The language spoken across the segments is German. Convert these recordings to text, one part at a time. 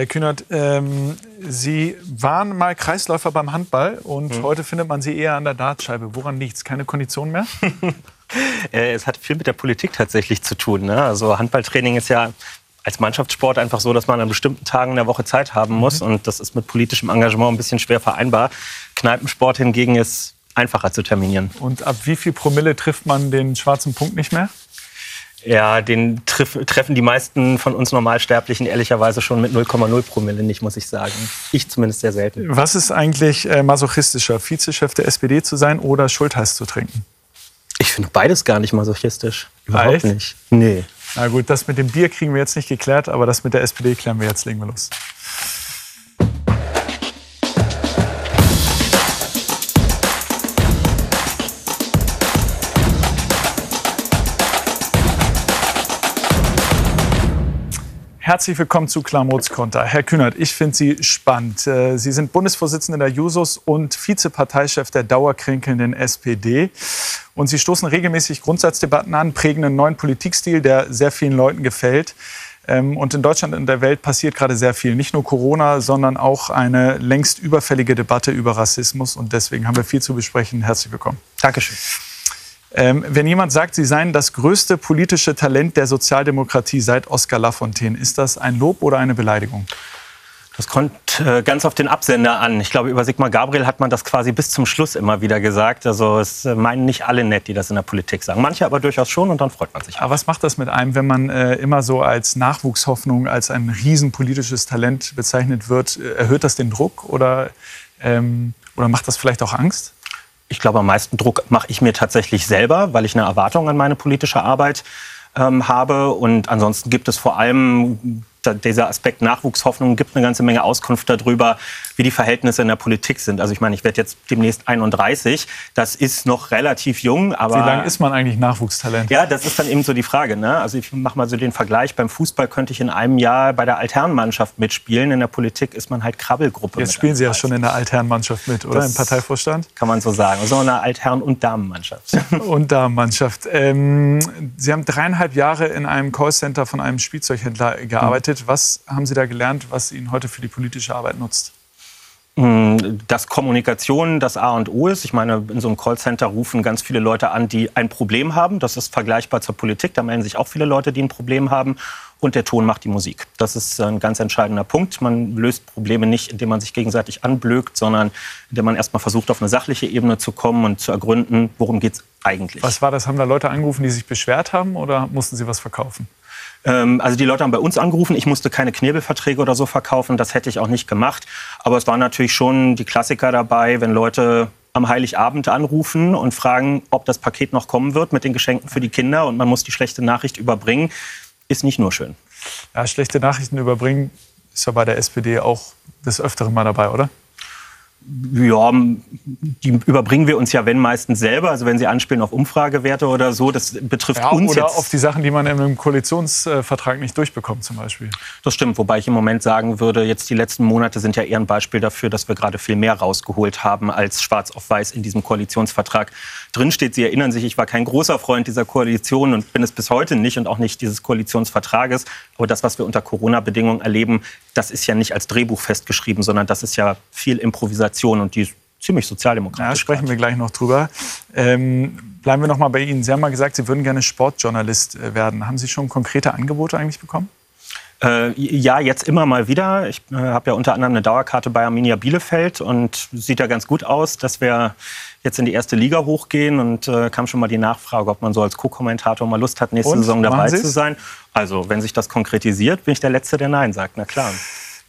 Herr Kühnert, ähm, Sie waren mal Kreisläufer beim Handball und mhm. heute findet man Sie eher an der Dartscheibe. Woran liegt es? Keine Kondition mehr? Äh, es hat viel mit der Politik tatsächlich zu tun. Ne? Also Handballtraining ist ja als Mannschaftssport einfach so, dass man an bestimmten Tagen in der Woche Zeit haben muss. Mhm. Und das ist mit politischem Engagement ein bisschen schwer vereinbar. Kneipensport hingegen ist einfacher zu terminieren. Und ab wie viel Promille trifft man den schwarzen Punkt nicht mehr? Ja, den treff, treffen die meisten von uns Normalsterblichen ehrlicherweise schon mit 0,0 Promille nicht, muss ich sagen. Ich zumindest sehr selten. Was ist eigentlich äh, masochistischer, Vizechef der SPD zu sein oder Schultheiß zu trinken? Ich finde beides gar nicht masochistisch. Überhaupt Echt? nicht. Nee. Na gut, das mit dem Bier kriegen wir jetzt nicht geklärt, aber das mit der SPD klären wir jetzt. Legen wir los. Herzlich willkommen zu Klamots Konter. Herr Kühnert, ich finde Sie spannend. Äh, Sie sind Bundesvorsitzender der Jusos und Vizeparteichef der dauerkränkelnden SPD. Und Sie stoßen regelmäßig Grundsatzdebatten an, prägen einen neuen Politikstil, der sehr vielen Leuten gefällt. Ähm, und in Deutschland und der Welt passiert gerade sehr viel. Nicht nur Corona, sondern auch eine längst überfällige Debatte über Rassismus. Und deswegen haben wir viel zu besprechen. Herzlich willkommen. Dankeschön. Ähm, wenn jemand sagt, Sie seien das größte politische Talent der Sozialdemokratie seit Oskar Lafontaine, ist das ein Lob oder eine Beleidigung? Das kommt äh, ganz auf den Absender an. Ich glaube, über Sigmar Gabriel hat man das quasi bis zum Schluss immer wieder gesagt. Also es äh, meinen nicht alle nett, die das in der Politik sagen. Manche aber durchaus schon und dann freut man sich. Aber was macht das mit einem, wenn man äh, immer so als Nachwuchshoffnung, als ein riesenpolitisches Talent bezeichnet wird? Äh, erhöht das den Druck oder, ähm, oder macht das vielleicht auch Angst? Ich glaube, am meisten Druck mache ich mir tatsächlich selber, weil ich eine Erwartung an meine politische Arbeit ähm, habe. Und ansonsten gibt es vor allem dieser Aspekt Nachwuchshoffnung gibt eine ganze Menge Auskunft darüber, wie die Verhältnisse in der Politik sind. Also ich meine, ich werde jetzt demnächst 31. Das ist noch relativ jung, aber... Wie lange ist man eigentlich Nachwuchstalent? Ja, das ist dann eben so die Frage. Ne? Also ich mache mal so den Vergleich. Beim Fußball könnte ich in einem Jahr bei der Altherrenmannschaft mitspielen. In der Politik ist man halt Krabbelgruppe. Jetzt spielen Sie ja schon in der Altherrenmannschaft mit, oder? Das Im Parteivorstand? Kann man so sagen. So eine Altherren- und Damenmannschaft. und Damenmannschaft. Ähm, Sie haben dreieinhalb Jahre in einem Callcenter von einem Spielzeughändler gearbeitet. Was haben Sie da gelernt, was Ihnen heute für die politische Arbeit nutzt? Mm, dass Kommunikation das A und O ist. Ich meine, in so einem Callcenter rufen ganz viele Leute an, die ein Problem haben. Das ist vergleichbar zur Politik. Da melden sich auch viele Leute, die ein Problem haben. Und der Ton macht die Musik. Das ist ein ganz entscheidender Punkt. Man löst Probleme nicht, indem man sich gegenseitig anblökt, sondern indem man erstmal versucht, auf eine sachliche Ebene zu kommen und zu ergründen, worum geht es eigentlich. Was war das? Haben da Leute angerufen, die sich beschwert haben oder mussten sie was verkaufen? Ähm, also die Leute haben bei uns angerufen. Ich musste keine Knebelverträge oder so verkaufen. Das hätte ich auch nicht gemacht. Aber es waren natürlich schon die Klassiker dabei, wenn Leute am Heiligabend anrufen und fragen, ob das Paket noch kommen wird mit den Geschenken für die Kinder und man muss die schlechte Nachricht überbringen, ist nicht nur schön. Ja, schlechte Nachrichten überbringen ist ja bei der SPD auch des Öfteren mal dabei, oder? Ja, die überbringen wir uns ja, wenn meistens selber. Also wenn Sie anspielen auf Umfragewerte oder so, das betrifft ja, uns oder jetzt. auf die Sachen, die man in einem Koalitionsvertrag nicht durchbekommt zum Beispiel. Das stimmt, wobei ich im Moment sagen würde, jetzt die letzten Monate sind ja eher ein Beispiel dafür, dass wir gerade viel mehr rausgeholt haben, als schwarz auf weiß in diesem Koalitionsvertrag drinsteht. Sie erinnern sich, ich war kein großer Freund dieser Koalition und bin es bis heute nicht und auch nicht dieses Koalitionsvertrages. Aber das, was wir unter Corona-Bedingungen erleben, das ist ja nicht als Drehbuch festgeschrieben, sondern das ist ja viel Improvisation und die ist ziemlich sozialdemokratisch. Ja, sprechen wir gleich noch drüber. Ähm, bleiben wir noch mal bei Ihnen. Sie haben mal gesagt, Sie würden gerne Sportjournalist äh, werden. Haben Sie schon konkrete Angebote eigentlich bekommen? Äh, ja, jetzt immer mal wieder. Ich äh, habe ja unter anderem eine Dauerkarte bei Arminia Bielefeld und sieht ja ganz gut aus, dass wir jetzt in die erste Liga hochgehen und äh, kam schon mal die Nachfrage, ob man so als Co-Kommentator mal Lust hat, nächste und? Saison dabei zu sein. Also, wenn sich das konkretisiert, bin ich der Letzte, der Nein sagt. Na klar.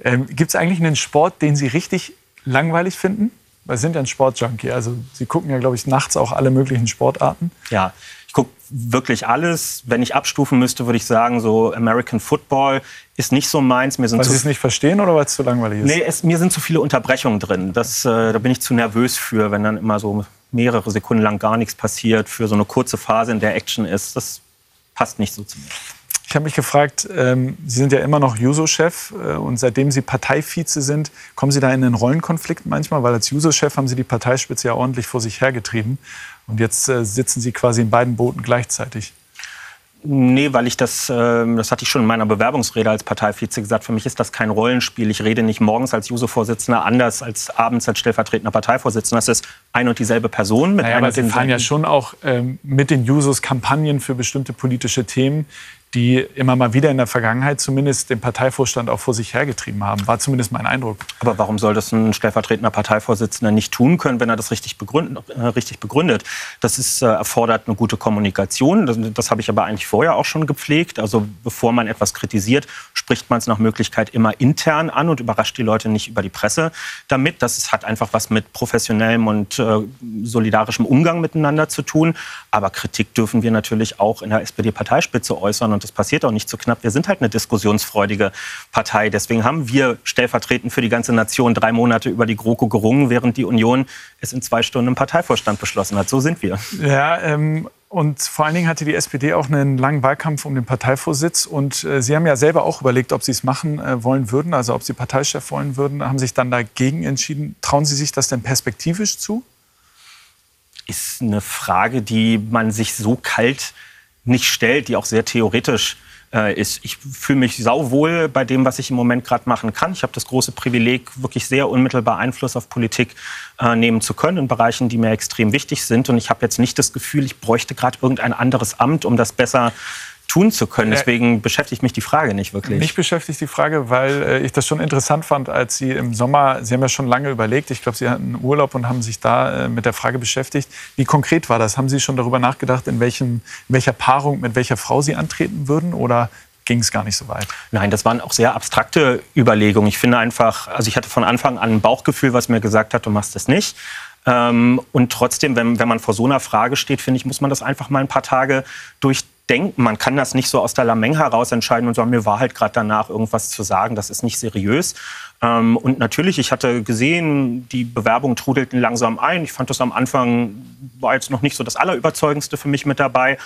Ähm, Gibt es eigentlich einen Sport, den Sie richtig langweilig finden? Weil Sie sind ja ein Sportjunkie. Also Sie gucken ja, glaube ich, nachts auch alle möglichen Sportarten. Ja, ich gucke wirklich alles. Wenn ich abstufen müsste, würde ich sagen, so American Football ist nicht so meins. Mir sind weil Sie es nicht verstehen oder weil es zu langweilig ist? Nee, es, mir sind zu viele Unterbrechungen drin. Das, äh, da bin ich zu nervös für, wenn dann immer so mehrere Sekunden lang gar nichts passiert, für so eine kurze Phase, in der Action ist. Das passt nicht so zu mir. Ich habe mich gefragt, ähm, Sie sind ja immer noch Juso-Chef äh, und seitdem Sie Parteivize sind, kommen Sie da in einen Rollenkonflikt manchmal? Weil als Juso-Chef haben Sie die Parteispitze ja ordentlich vor sich hergetrieben und jetzt äh, sitzen Sie quasi in beiden Booten gleichzeitig. Nee, weil ich das, äh, das hatte ich schon in meiner Bewerbungsrede als Parteivize gesagt, für mich ist das kein Rollenspiel. Ich rede nicht morgens als Juso-Vorsitzender anders als abends als stellvertretender Parteivorsitzender. Das ist ein und dieselbe Person. Mit naja, aber Sie fahren ja schon auch ähm, mit den Jusos Kampagnen für bestimmte politische Themen, die immer mal wieder in der Vergangenheit zumindest den Parteivorstand auch vor sich hergetrieben haben. War zumindest mein Eindruck. Aber warum soll das ein stellvertretender Parteivorsitzender nicht tun können, wenn er das richtig begründet? Äh, begründet? Das ist, äh, erfordert eine gute Kommunikation. Das, das habe ich aber eigentlich vorher auch schon gepflegt. Also bevor man etwas kritisiert, spricht man es nach Möglichkeit immer intern an und überrascht die Leute nicht über die Presse damit. Das hat einfach was mit professionellem und äh, solidarischem Umgang miteinander zu tun. Aber Kritik dürfen wir natürlich auch in der SPD-Parteispitze äußern und das passiert auch nicht so knapp. Wir sind halt eine diskussionsfreudige Partei. Deswegen haben wir stellvertretend für die ganze Nation drei Monate über die GroKo gerungen, während die Union es in zwei Stunden im Parteivorstand beschlossen hat. So sind wir. Ja, ähm und vor allen Dingen hatte die SPD auch einen langen Wahlkampf um den Parteivorsitz. Und äh, Sie haben ja selber auch überlegt, ob Sie es machen äh, wollen würden, also ob Sie Parteichef wollen würden, haben sich dann dagegen entschieden. Trauen Sie sich das denn perspektivisch zu? Ist eine Frage, die man sich so kalt nicht stellt, die auch sehr theoretisch äh, ist. Ich fühle mich sauwohl bei dem, was ich im Moment gerade machen kann. Ich habe das große Privileg, wirklich sehr unmittelbar Einfluss auf Politik äh, nehmen zu können in Bereichen, die mir extrem wichtig sind. Und ich habe jetzt nicht das Gefühl, ich bräuchte gerade irgendein anderes Amt, um das besser tun zu können. Deswegen beschäftigt mich die Frage nicht wirklich. Mich beschäftigt die Frage, weil äh, ich das schon interessant fand, als Sie im Sommer, Sie haben ja schon lange überlegt, ich glaube, Sie hatten Urlaub und haben sich da äh, mit der Frage beschäftigt. Wie konkret war das? Haben Sie schon darüber nachgedacht, in, welchem, in welcher Paarung mit welcher Frau Sie antreten würden? Oder ging es gar nicht so weit. Nein, das waren auch sehr abstrakte Überlegungen. Ich finde einfach, also ich hatte von Anfang an ein Bauchgefühl, was mir gesagt hat, du machst das nicht. Ähm, und trotzdem, wenn, wenn man vor so einer Frage steht, finde ich, muss man das einfach mal ein paar Tage durch denken. Man kann das nicht so aus der Lameng heraus entscheiden und sagen, mir war halt gerade danach irgendwas zu sagen. Das ist nicht seriös. Ähm, und natürlich, ich hatte gesehen, die Bewerbungen trudelten langsam ein. Ich fand das am Anfang war jetzt noch nicht so das Allerüberzeugendste für mich mit dabei.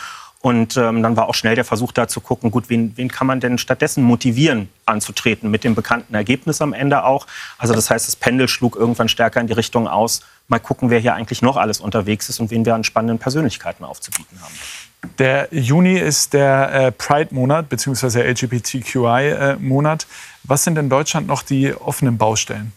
Und ähm, dann war auch schnell der Versuch da zu gucken, gut, wen, wen kann man denn stattdessen motivieren, anzutreten, mit dem bekannten Ergebnis am Ende auch. Also das heißt, das Pendel schlug irgendwann stärker in die Richtung aus, mal gucken, wer hier eigentlich noch alles unterwegs ist und wen wir an spannenden Persönlichkeiten aufzubieten haben. Der Juni ist der äh, Pride-Monat bzw. LGBTQI-Monat. Was sind in Deutschland noch die offenen Baustellen?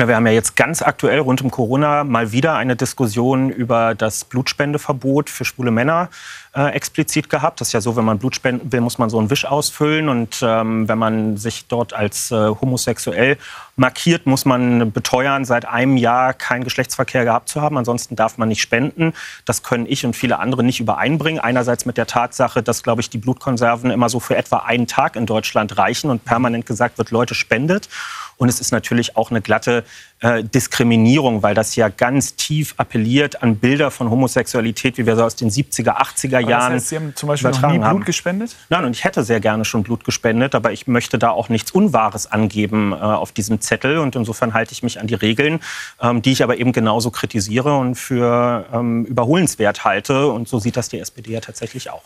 Ja, wir haben ja jetzt ganz aktuell rund um Corona mal wieder eine Diskussion über das Blutspendeverbot für schwule Männer äh, explizit gehabt. Das ist ja so, wenn man Blut spenden will, muss man so einen Wisch ausfüllen. Und ähm, wenn man sich dort als äh, homosexuell markiert, muss man beteuern, seit einem Jahr keinen Geschlechtsverkehr gehabt zu haben. Ansonsten darf man nicht spenden. Das können ich und viele andere nicht übereinbringen. Einerseits mit der Tatsache, dass, glaube ich, die Blutkonserven immer so für etwa einen Tag in Deutschland reichen und permanent gesagt wird, Leute spendet. Und es ist natürlich auch eine glatte äh, Diskriminierung, weil das ja ganz tief appelliert an Bilder von Homosexualität, wie wir so aus den 70er, 80er Jahren. Das heißt, Sie haben zum Beispiel noch nie Blut haben. gespendet? Nein, und ich hätte sehr gerne schon Blut gespendet, aber ich möchte da auch nichts Unwahres angeben äh, auf diesem Zettel. Und insofern halte ich mich an die Regeln, ähm, die ich aber eben genauso kritisiere und für ähm, überholenswert halte. Und so sieht das die SPD ja tatsächlich auch.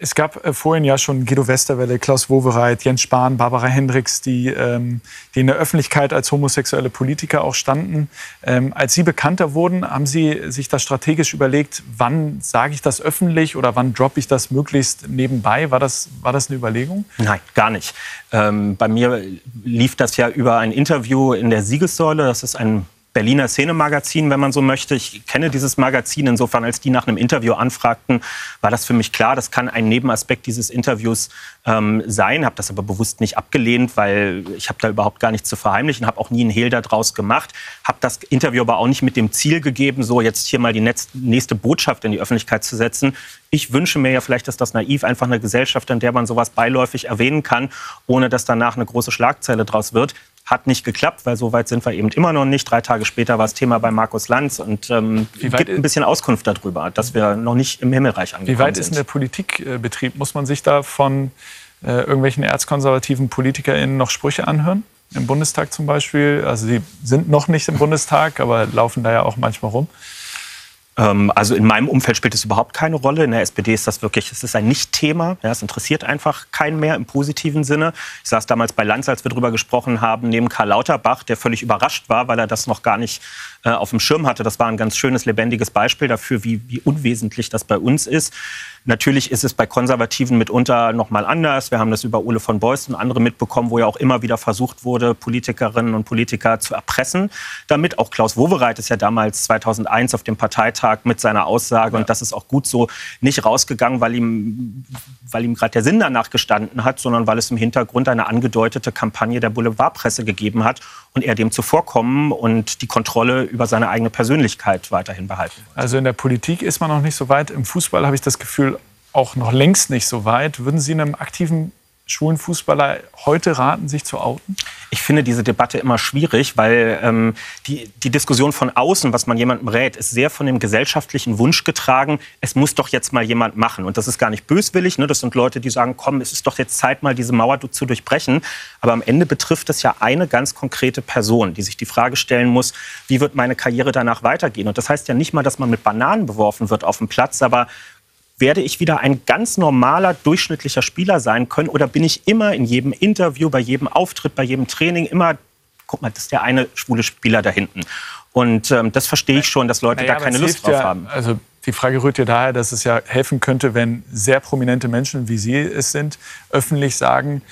Es gab äh, vorhin ja schon Guido Westerwelle, Klaus Wowereit, Jens Spahn, Barbara Hendricks, die, ähm, die in der Öffentlichkeit als homosexuelle Politiker auch standen. Ähm, als Sie bekannter wurden, haben Sie sich da strategisch überlegt, wann sage ich das öffentlich oder wann droppe ich das möglichst nebenbei? War das, war das eine Überlegung? Nein, gar nicht. Ähm, bei mir lief das ja über ein Interview in der Siegessäule. Das ist ein Berliner Szenemagazin, wenn man so möchte. Ich kenne dieses Magazin. Insofern, als die nach einem Interview anfragten, war das für mich klar, das kann ein Nebenaspekt dieses Interviews ähm, sein. Habe das aber bewusst nicht abgelehnt, weil ich habe da überhaupt gar nichts zu verheimlichen, habe auch nie einen Hehl daraus gemacht. Habe das Interview aber auch nicht mit dem Ziel gegeben, so jetzt hier mal die nächste Botschaft in die Öffentlichkeit zu setzen. Ich wünsche mir ja, vielleicht ist das naiv, einfach eine Gesellschaft, in der man sowas beiläufig erwähnen kann, ohne dass danach eine große Schlagzeile draus wird. Hat nicht geklappt, weil so weit sind wir eben immer noch nicht. Drei Tage später war es Thema bei Markus Lanz und ähm, gibt ein bisschen Auskunft darüber, dass wir noch nicht im Himmelreich angekommen sind. Wie weit sind. ist denn der Politikbetrieb? Muss man sich da von äh, irgendwelchen erzkonservativen PolitikerInnen noch Sprüche anhören? Im Bundestag zum Beispiel? Also sie sind noch nicht im Bundestag, aber laufen da ja auch manchmal rum. Ähm, also in meinem Umfeld spielt es überhaupt keine Rolle. In der SPD ist das wirklich, es ist ein Nicht-Thema. Ja, es interessiert einfach keinen mehr im positiven Sinne. Ich saß damals bei Lanz, als wir darüber gesprochen haben, neben Karl Lauterbach, der völlig überrascht war, weil er das noch gar nicht äh, auf dem Schirm hatte. Das war ein ganz schönes, lebendiges Beispiel dafür, wie, wie unwesentlich das bei uns ist. Natürlich ist es bei Konservativen mitunter noch mal anders. Wir haben das über Ole von Beuys und andere mitbekommen, wo ja auch immer wieder versucht wurde, Politikerinnen und Politiker zu erpressen. Damit auch Klaus Wowereit ist ja damals 2001 auf dem Parteitag mit seiner Aussage, ja. und das ist auch gut so, nicht rausgegangen, weil ihm, weil ihm gerade der Sinn danach gestanden hat, sondern weil es im Hintergrund eine angedeutete Kampagne der Boulevardpresse gegeben hat und er dem zuvorkommen und die Kontrolle über seine eigene Persönlichkeit weiterhin behalten wollte. Also in der Politik ist man noch nicht so weit. Im Fußball habe ich das Gefühl, auch noch längst nicht so weit. Würden Sie einem aktiven schwulen Fußballer heute raten, sich zu outen? Ich finde diese Debatte immer schwierig, weil ähm, die, die Diskussion von außen, was man jemandem rät, ist sehr von dem gesellschaftlichen Wunsch getragen, es muss doch jetzt mal jemand machen. Und das ist gar nicht böswillig. Ne? Das sind Leute, die sagen, komm, es ist doch jetzt Zeit, mal diese Mauer zu durchbrechen. Aber am Ende betrifft es ja eine ganz konkrete Person, die sich die Frage stellen muss, wie wird meine Karriere danach weitergehen? Und das heißt ja nicht mal, dass man mit Bananen beworfen wird auf dem Platz, aber werde ich wieder ein ganz normaler, durchschnittlicher Spieler sein können? Oder bin ich immer in jedem Interview, bei jedem Auftritt, bei jedem Training immer, guck mal, das ist der eine schwule Spieler da hinten. Und ähm, das verstehe ich schon, dass Leute naja, da keine Lust drauf ja, haben. Also die Frage rührt ja daher, dass es ja helfen könnte, wenn sehr prominente Menschen, wie Sie es sind, öffentlich sagen,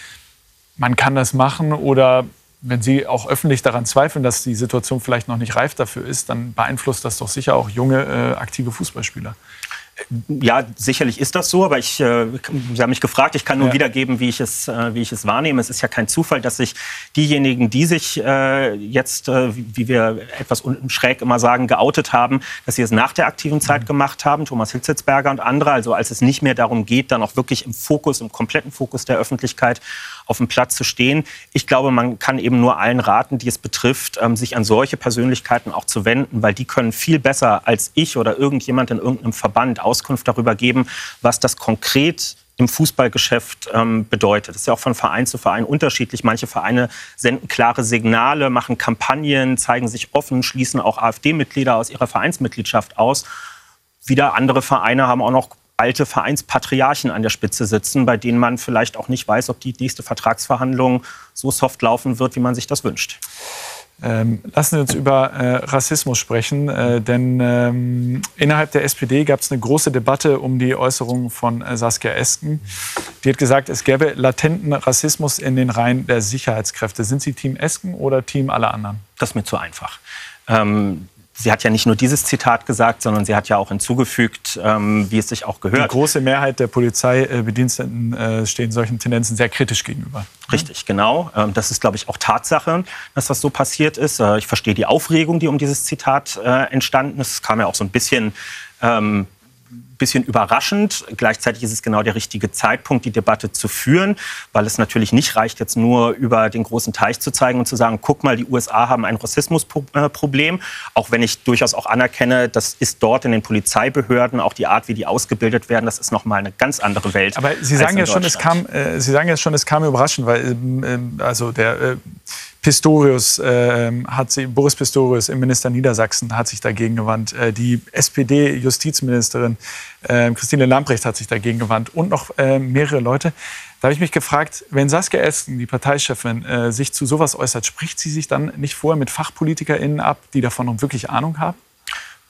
man kann das machen oder wenn Sie auch öffentlich daran zweifeln, dass die Situation vielleicht noch nicht reif dafür ist, dann beeinflusst das doch sicher auch junge, äh, aktive Fußballspieler. Ja, sicherlich ist das so, aber ich, äh, Sie haben mich gefragt, ich kann nur ja. wiedergeben, wie ich, es, äh, wie ich es wahrnehme. Es ist ja kein Zufall, dass sich diejenigen, die sich äh, jetzt, äh, wie wir etwas schräg immer sagen, geoutet haben, dass sie es nach der aktiven Zeit mhm. gemacht haben, Thomas Hilzitzberger und andere, also als es nicht mehr darum geht, dann auch wirklich im Fokus, im kompletten Fokus der Öffentlichkeit auf dem Platz zu stehen. Ich glaube, man kann eben nur allen raten, die es betrifft, ähm, sich an solche Persönlichkeiten auch zu wenden, weil die können viel besser als ich oder irgendjemand in irgendeinem Verband Auskunft darüber geben, was das konkret im Fußballgeschäft ähm, bedeutet. Das ist ja auch von Verein zu Verein unterschiedlich. Manche Vereine senden klare Signale, machen Kampagnen, zeigen sich offen, schließen auch AfD-Mitglieder aus ihrer Vereinsmitgliedschaft aus. Wieder andere Vereine haben auch noch alte Vereinspatriarchen an der Spitze sitzen, bei denen man vielleicht auch nicht weiß, ob die nächste Vertragsverhandlung so soft laufen wird, wie man sich das wünscht. Ähm, lassen Sie uns über äh, Rassismus sprechen, äh, denn ähm, innerhalb der SPD gab es eine große Debatte um die Äußerungen von äh, Saskia Esken. Die hat gesagt, es gäbe latenten Rassismus in den Reihen der Sicherheitskräfte. Sind Sie Team Esken oder Team aller anderen? Das ist mir zu einfach. Ähm, sie hat ja nicht nur dieses Zitat gesagt, sondern sie hat ja auch hinzugefügt, ähm, wie es sich auch gehört. Die große Mehrheit der Polizeibediensteten äh, stehen solchen Tendenzen sehr kritisch gegenüber. Richtig, genau. Ähm, das ist, glaube ich, auch Tatsache, dass das so passiert ist. Äh, ich verstehe die Aufregung, die um dieses Zitat äh, entstanden ist. Es kam ja auch so ein bisschen ähm, bisschen überraschend. Gleichzeitig ist es genau der richtige Zeitpunkt, die Debatte zu führen, weil es natürlich nicht reicht, jetzt nur über den großen Teich zu zeigen und zu sagen, guck mal, die USA haben ein Rassismusproblem. Auch wenn ich durchaus auch anerkenne, das ist dort in den Polizeibehörden, auch die Art, wie die ausgebildet werden, das ist nochmal eine ganz andere Welt. Aber Sie sagen ja schon, es kam, äh, Sie sagen ja schon, es kam überraschend, weil ähm also der äh, Pistorius äh, hat sie, Boris Pistorius, im Minister Niedersachsen, hat sich dagegen gewandt. Äh, die SPD-Justizministerin äh, Christine Lamprecht hat sich dagegen gewandt und noch äh, mehrere Leute. Da habe ich mich gefragt, wenn Saskia Esken, die Parteichefin, äh, sich zu sowas äußert, spricht sie sich dann nicht vorher mit FachpolitikerInnen ab, die davon wirklich Ahnung haben?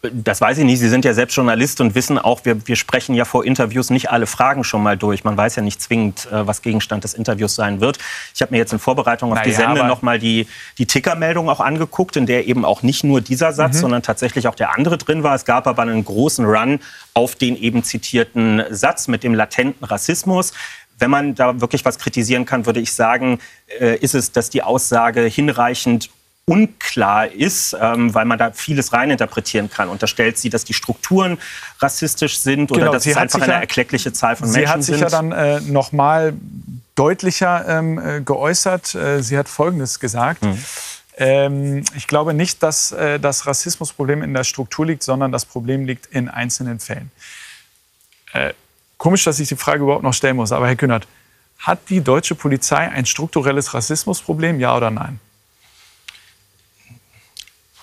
Das weiß ich nicht. Sie sind ja selbst Journalist und wissen auch, wir, wir sprechen ja vor Interviews nicht alle Fragen schon mal durch. Man weiß ja nicht zwingend, äh, was Gegenstand des Interviews sein wird. Ich habe mir jetzt in Vorbereitung auf naja, die Sende noch mal die, die Tickermeldung auch angeguckt, in der eben auch nicht nur dieser Satz, mhm. sondern tatsächlich auch der andere drin war. Es gab aber einen großen Run auf den eben zitierten Satz mit dem latenten Rassismus. Wenn man da wirklich was kritisieren kann, würde ich sagen, äh, ist es, dass die Aussage hinreichend unklar ist, ähm, weil man da vieles reininterpretieren kann. Unterstellt sie, dass die Strukturen rassistisch sind oder genau, dass es einfach eine ja, erkleckliche Zahl von Menschen sind? Sie hat sich sind. ja dann äh, noch mal deutlicher ähm, äh, geäußert. Äh, sie hat Folgendes gesagt. Mhm. Ähm, ich glaube nicht, dass äh, das Rassismusproblem in der Struktur liegt, sondern das Problem liegt in einzelnen Fällen. Äh, komisch, dass ich die Frage überhaupt noch stellen muss, aber Herr Kühnert, hat die deutsche Polizei ein strukturelles Rassismusproblem, ja oder nein?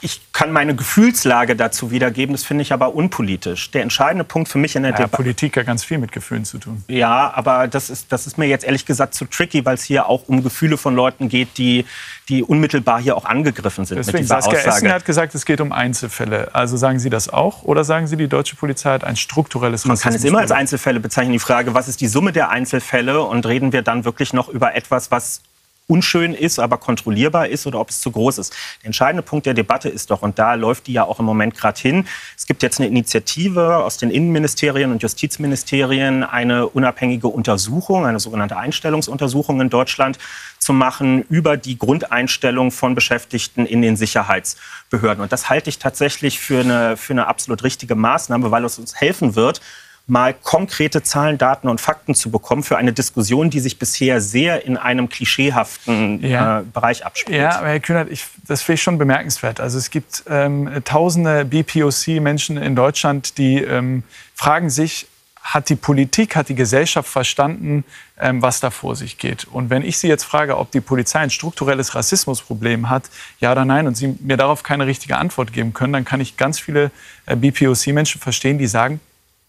Ich kann meine Gefühlslage dazu wiedergeben, das finde ich aber unpolitisch. Der entscheidende Punkt für mich in der ja, Debatte. Politik hat ganz viel mit Gefühlen zu tun. Ja, aber das ist, das ist mir jetzt ehrlich gesagt zu tricky, weil es hier auch um Gefühle von Leuten geht, die, die unmittelbar hier auch angegriffen sind. Deswegen, mit dieser Saskia Aussage. Essen hat gesagt, es geht um Einzelfälle. Also sagen Sie das auch oder sagen Sie, die deutsche Polizei hat ein strukturelles Man kann es immer als Einzelfälle bezeichnen. Die Frage, was ist die Summe der Einzelfälle und reden wir dann wirklich noch über etwas, was unschön ist, aber kontrollierbar ist oder ob es zu groß ist. Der entscheidende Punkt der Debatte ist doch, und da läuft die ja auch im Moment gerade hin, es gibt jetzt eine Initiative aus den Innenministerien und Justizministerien, eine unabhängige Untersuchung, eine sogenannte Einstellungsuntersuchung in Deutschland zu machen über die Grundeinstellung von Beschäftigten in den Sicherheitsbehörden. Und das halte ich tatsächlich für eine, für eine absolut richtige Maßnahme, weil es uns helfen wird, mal konkrete Zahlen, Daten und Fakten zu bekommen für eine Diskussion, die sich bisher sehr in einem klischeehaften ja. äh, Bereich abspielt. Ja, aber Herr Kühnert, ich, das finde ich schon bemerkenswert. Also es gibt ähm, tausende BPOC-Menschen in Deutschland, die ähm, fragen sich, hat die Politik, hat die Gesellschaft verstanden, ähm, was da vor sich geht? Und wenn ich Sie jetzt frage, ob die Polizei ein strukturelles Rassismusproblem hat, ja oder nein, und Sie mir darauf keine richtige Antwort geben können, dann kann ich ganz viele äh, BPOC-Menschen verstehen, die sagen,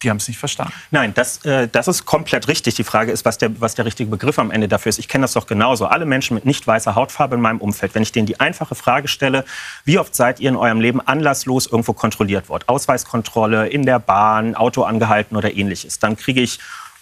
die haben es nicht verstanden. Nein, das, äh, das ist komplett richtig. Die Frage ist, was der, was der richtige Begriff am Ende dafür ist. Ich kenne das doch genauso. Alle Menschen mit nicht weißer Hautfarbe in meinem Umfeld, wenn ich denen die einfache Frage stelle, wie oft seid ihr in eurem Leben anlasslos irgendwo kontrolliert worden? Ausweiskontrolle, in der Bahn, Auto angehalten oder ähnliches. Dann kriege ich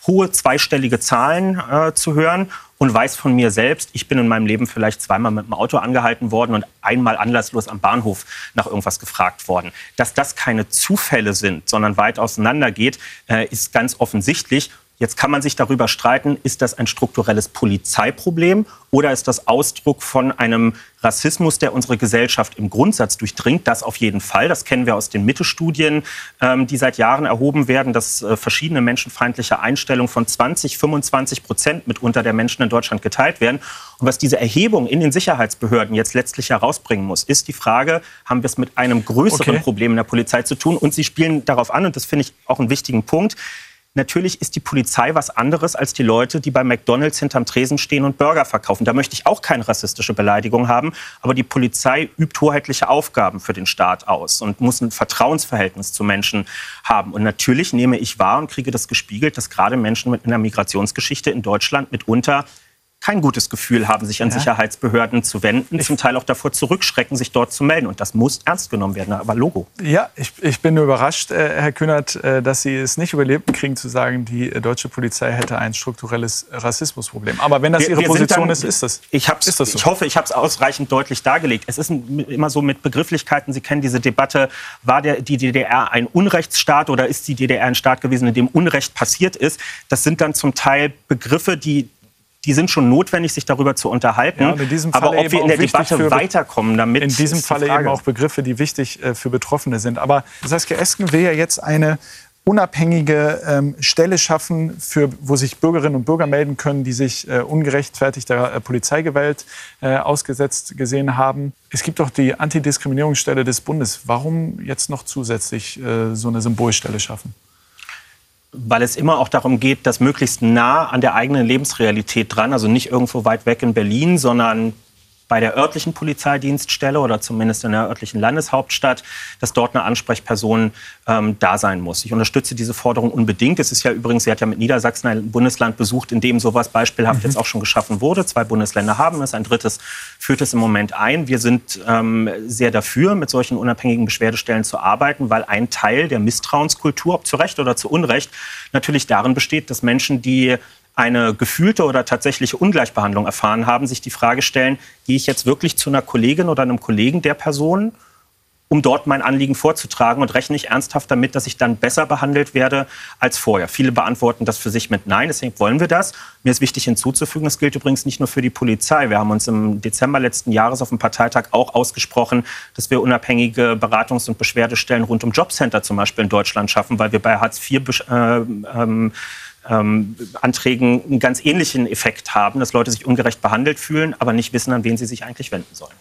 hohe zweistellige Zahlen äh, zu hören und weiß von mir selbst, ich bin in meinem Leben vielleicht zweimal mit dem Auto angehalten worden und einmal anlasslos am Bahnhof nach irgendwas gefragt worden. Dass das keine Zufälle sind, sondern weit auseinander geht, äh, ist ganz offensichtlich. Jetzt kann man sich darüber streiten, ist das ein strukturelles Polizeiproblem oder ist das Ausdruck von einem Rassismus, der unsere Gesellschaft im Grundsatz durchdringt? Das auf jeden Fall. Das kennen wir aus den Mitte-Studien, ähm, die seit Jahren erhoben werden, dass äh, verschiedene menschenfeindliche Einstellungen von 20, 25 Prozent mitunter der Menschen in Deutschland geteilt werden. Und was diese Erhebung in den Sicherheitsbehörden jetzt letztlich herausbringen muss, ist die Frage, haben wir es mit einem größeren okay. Problem in der Polizei zu tun? Und Sie spielen darauf an, und das finde ich auch einen wichtigen Punkt, Natürlich ist die Polizei was anderes als die Leute, die bei McDonalds hinterm Tresen stehen und Burger verkaufen. Da möchte ich auch keine rassistische Beleidigung haben. Aber die Polizei übt hoheitliche Aufgaben für den Staat aus und muss ein Vertrauensverhältnis zu Menschen haben. Und natürlich nehme ich wahr und kriege das gespiegelt, dass gerade Menschen mit einer Migrationsgeschichte in Deutschland mitunter kein gutes Gefühl haben, sich an ja. Sicherheitsbehörden zu wenden, zum Teil auch davor zurückschrecken, sich dort zu melden. Und das muss ernst genommen werden, aber Logo. Ja, ich, ich bin überrascht, äh, Herr Kühnert, äh, dass Sie es nicht überlebt kriegen, zu sagen, die äh, deutsche Polizei hätte ein strukturelles Rassismusproblem. Aber wenn das wir, Ihre wir Position dann, ist, ist das. Ich, ist das so? ich hoffe, ich habe es ausreichend deutlich dargelegt. Es ist immer so mit Begrifflichkeiten, Sie kennen diese Debatte, war der, die DDR ein Unrechtsstaat oder ist die DDR ein Staat gewesen, in dem Unrecht passiert ist? Das sind dann zum Teil Begriffe, die die sind schon notwendig, sich darüber zu unterhalten. Ja, Aber ob wir in der Debatte weiterkommen damit. In diesem Falle eben auch Begriffe, die wichtig äh, für Betroffene sind. Aber Saskia Esken will ja jetzt eine unabhängige ähm, Stelle schaffen, für, wo sich Bürgerinnen und Bürger melden können, die sich äh, ungerechtfertigter äh, Polizeigewalt äh, ausgesetzt gesehen haben. Es gibt doch die Antidiskriminierungsstelle des Bundes. Warum jetzt noch zusätzlich äh, so eine Symbolstelle schaffen? Weil es immer auch darum geht, das möglichst nah an der eigenen Lebensrealität dran, also nicht irgendwo weit weg in Berlin, sondern bei der örtlichen Polizeidienststelle oder zumindest in der örtlichen Landeshauptstadt, dass dort eine Ansprechperson ähm, da sein muss. Ich unterstütze diese Forderung unbedingt. Es ist ja übrigens, sie hat ja mit Niedersachsen ein Bundesland besucht, in dem sowas beispielhaft mhm. jetzt auch schon geschaffen wurde. Zwei Bundesländer haben es, ein drittes führt es im Moment ein. Wir sind ähm, sehr dafür, mit solchen unabhängigen Beschwerdestellen zu arbeiten, weil ein Teil der Misstrauenskultur, ob zu Recht oder zu Unrecht, natürlich darin besteht, dass Menschen, die eine gefühlte oder tatsächliche Ungleichbehandlung erfahren haben, sich die Frage stellen, gehe ich jetzt wirklich zu einer Kollegin oder einem Kollegen der Person, um dort mein Anliegen vorzutragen und rechne ich ernsthaft damit, dass ich dann besser behandelt werde als vorher. Viele beantworten das für sich mit Nein, deswegen wollen wir das. Mir ist wichtig hinzuzufügen, das gilt übrigens nicht nur für die Polizei. Wir haben uns im Dezember letzten Jahres auf dem Parteitag auch ausgesprochen, dass wir unabhängige Beratungs- und Beschwerdestellen rund um Jobcenter zum Beispiel in Deutschland schaffen, weil wir bei Hartz IV äh, ähm, ähm, Anträgen einen ganz ähnlichen Effekt haben, dass Leute sich ungerecht behandelt fühlen, aber nicht wissen, an wen sie sich eigentlich wenden sollen.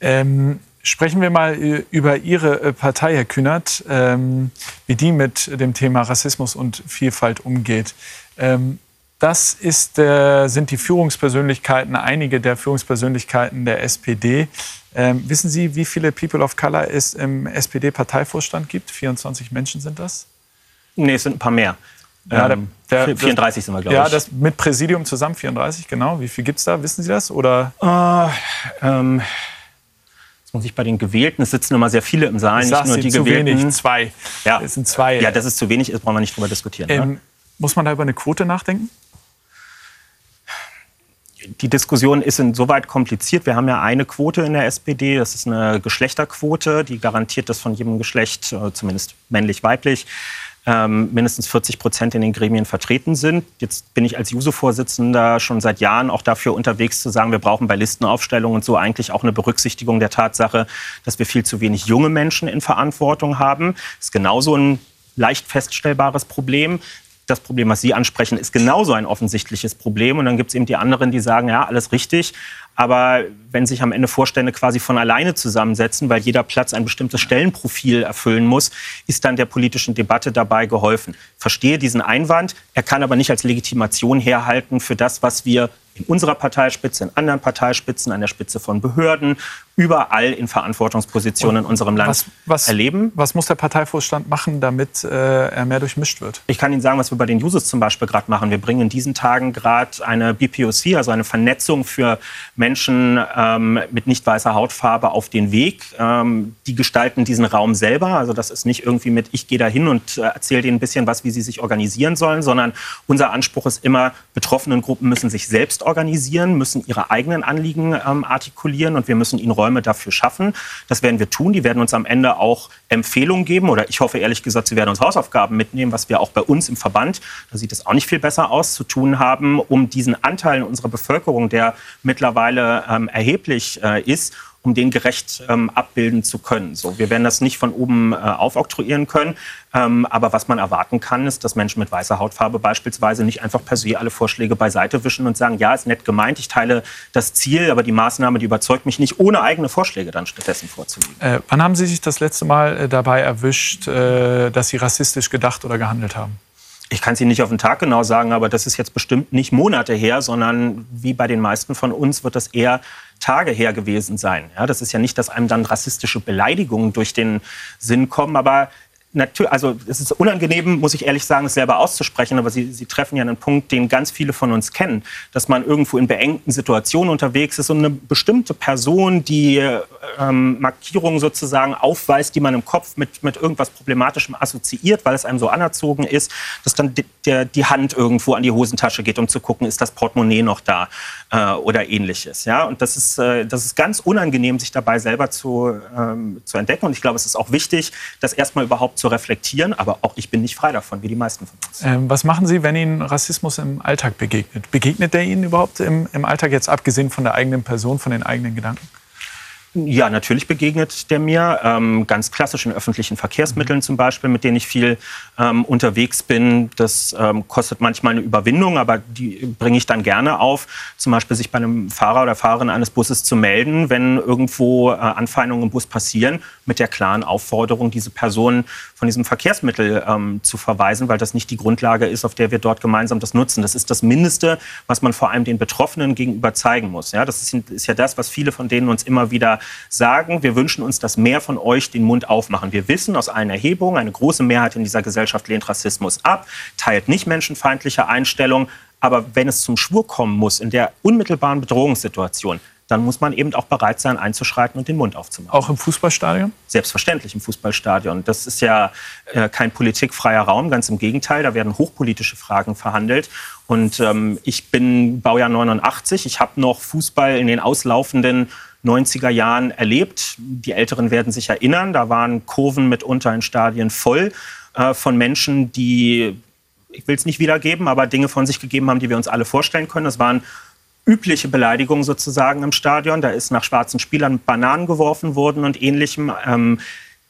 Ähm, sprechen wir mal über Ihre äh, Partei, Herr Kühnert, ähm, wie die mit dem Thema Rassismus und Vielfalt umgeht. Ähm, Das ist, äh, sind die Führungspersönlichkeiten, einige der Führungspersönlichkeiten der SPD. Ähm, wissen Sie, wie viele People of Color es im SPD-Parteivorstand gibt? 24 Menschen sind das? Nee, es sind ein paar mehr. Ja, der, ähm, der, 34 sind wir, glaube ich. Ja, das mit Präsidium zusammen 34, genau. Wie viel gibt es da? Wissen Sie das? Oder? Äh, ähm, jetzt muss ich bei den Gewählten, es sitzen immer sehr viele im Saal, nicht nur die zu Gewählten. Wenig, zwei. Ja. Es sind zwei. Ja, dass es zu wenig ist, brauchen wir nicht drüber diskutieren. Ne? Ähm, ne? Muss man da über eine Quote nachdenken? die Diskussion ist insoweit kompliziert. Wir haben ja eine Quote in der SPD, das ist eine Geschlechterquote, die garantiert, dass von jedem Geschlecht, äh, zumindest männlich-weiblich, ähm, mindestens 40 Prozent in den Gremien vertreten sind. Jetzt bin ich als JUSO-Vorsitzender schon seit Jahren auch dafür unterwegs zu sagen, wir brauchen bei Listenaufstellungen und so eigentlich auch eine Berücksichtigung der Tatsache, dass wir viel zu wenig junge Menschen in Verantwortung haben. Das ist genauso ein leicht feststellbares Problem das Problem, was Sie ansprechen, ist genauso ein offensichtliches Problem. Und dann gibt es eben die anderen, die sagen, ja, alles richtig. Aber wenn sich am Ende Vorstände quasi von alleine zusammensetzen, weil jeder Platz ein bestimmtes Stellenprofil erfüllen muss, ist dann der politischen Debatte dabei geholfen. Verstehe diesen Einwand. Er kann aber nicht als Legitimation herhalten für das, was wir in unserer Parteispitze, in anderen Parteispitzen, an der Spitze von Behörden, überall in Verantwortungspositionen in unserem Land was, was, erleben. Was muss der Parteivorstand machen, damit äh, er mehr durchmischt wird? Ich kann Ihnen sagen, was wir bei den Users zum Beispiel gerade machen. Wir bringen in diesen Tagen gerade eine BPOC, also eine Vernetzung für Menschen ähm, mit nicht weißer Hautfarbe auf den Weg. Ähm, die gestalten diesen Raum selber. Also das ist nicht irgendwie mit, ich gehe da hin und äh, erzähle denen ein bisschen was, wie sie sich organisieren sollen, sondern unser Anspruch ist immer, betroffenen Gruppen müssen sich selbst organisieren, müssen ihre eigenen Anliegen ähm, artikulieren und wir müssen ihnen Räume dafür schaffen. Das werden wir tun. Die werden uns am Ende auch Empfehlungen geben oder ich hoffe ehrlich gesagt, sie werden uns Hausaufgaben mitnehmen, was wir auch bei uns im Verband, da sieht es auch nicht viel besser aus, zu tun haben, um diesen Anteil in unserer Bevölkerung, der mittlerweile ähm, erheblich äh, ist, um den gerecht ähm, abbilden zu können. So, wir werden das nicht von oben äh, aufoktroyieren können, ähm, aber was man erwarten kann, ist, dass Menschen mit weißer Hautfarbe beispielsweise nicht einfach per se alle Vorschläge beiseite wischen und sagen, ja, ist nett gemeint, ich teile das Ziel, aber die Maßnahme, die überzeugt mich nicht, ohne eigene Vorschläge dann stattdessen vorzulegen. Äh, wann haben Sie sich das letzte Mal äh, dabei erwischt, äh, dass Sie rassistisch gedacht oder gehandelt haben? Ich kann es Ihnen nicht auf den Tag genau sagen, aber das ist jetzt bestimmt nicht Monate her, sondern wie bei den meisten von uns wird das eher Tage her gewesen sein. Ja, das ist ja nicht, dass einem dann rassistische Beleidigungen durch den Sinn kommen, aber natürlich, also es ist unangenehm, muss ich ehrlich sagen, es selber auszusprechen, aber Sie, Sie treffen ja einen Punkt, den ganz viele von uns kennen, dass man irgendwo in beengten Situationen unterwegs ist und eine bestimmte Person, die ähm, Markierungen sozusagen aufweist, die man im Kopf mit, mit irgendwas Problematischem assoziiert, weil es einem so anerzogen ist, dass dann die, der, die Hand irgendwo an die Hosentasche geht, um zu gucken, ist das Portemonnaie noch da äh, oder ähnliches. Ja? Und das ist, äh, das ist ganz unangenehm, sich dabei selber zu, ähm, zu entdecken. Und ich glaube, es ist auch wichtig, das erstmal überhaupt zu reflektieren. Aber auch ich bin nicht frei davon, wie die meisten von uns. Ähm, was machen Sie, wenn Ihnen Rassismus im Alltag begegnet? Begegnet der Ihnen überhaupt im, im Alltag, jetzt abgesehen von der eigenen Person, von den eigenen Gedanken? Ja, natürlich begegnet der mir. Ähm, ganz klassisch in öffentlichen Verkehrsmitteln zum Beispiel, mit denen ich viel ähm, unterwegs bin. Das ähm, kostet manchmal eine Überwindung, aber die bringe ich dann gerne auf. Zum Beispiel sich bei einem Fahrer oder Fahrerin eines Busses zu melden, wenn irgendwo äh, Anfeindungen im Bus passieren, mit der klaren Aufforderung, diese Person von diesem Verkehrsmittel ähm, zu verweisen, weil das nicht die Grundlage ist, auf der wir dort gemeinsam das nutzen. Das ist das Mindeste, was man vor allem den Betroffenen gegenüber zeigen muss. Ja, das ist, ist ja das, was viele von denen uns immer wieder sagen, wir wünschen uns, dass mehr von euch den Mund aufmachen. Wir wissen aus allen Erhebungen, eine große Mehrheit in dieser Gesellschaft lehnt Rassismus ab, teilt nicht menschenfeindliche Einstellungen. Aber wenn es zum Schwur kommen muss, in der unmittelbaren Bedrohungssituation, dann muss man eben auch bereit sein, einzuschreiten und den Mund aufzumachen. Auch im Fußballstadion? Selbstverständlich im Fußballstadion. Das ist ja äh, kein politikfreier Raum, ganz im Gegenteil. Da werden hochpolitische Fragen verhandelt. Und ähm, ich bin Baujahr 89. Ich habe noch Fußball in den auslaufenden 90er Jahren erlebt. Die Älteren werden sich erinnern, da waren Kurven mitunter in Stadien voll äh, von Menschen, die, ich will es nicht wiedergeben, aber Dinge von sich gegeben haben, die wir uns alle vorstellen können. Das waren übliche Beleidigungen sozusagen im Stadion. Da ist nach schwarzen Spielern Bananen geworfen worden und ähnlichem. Ähm,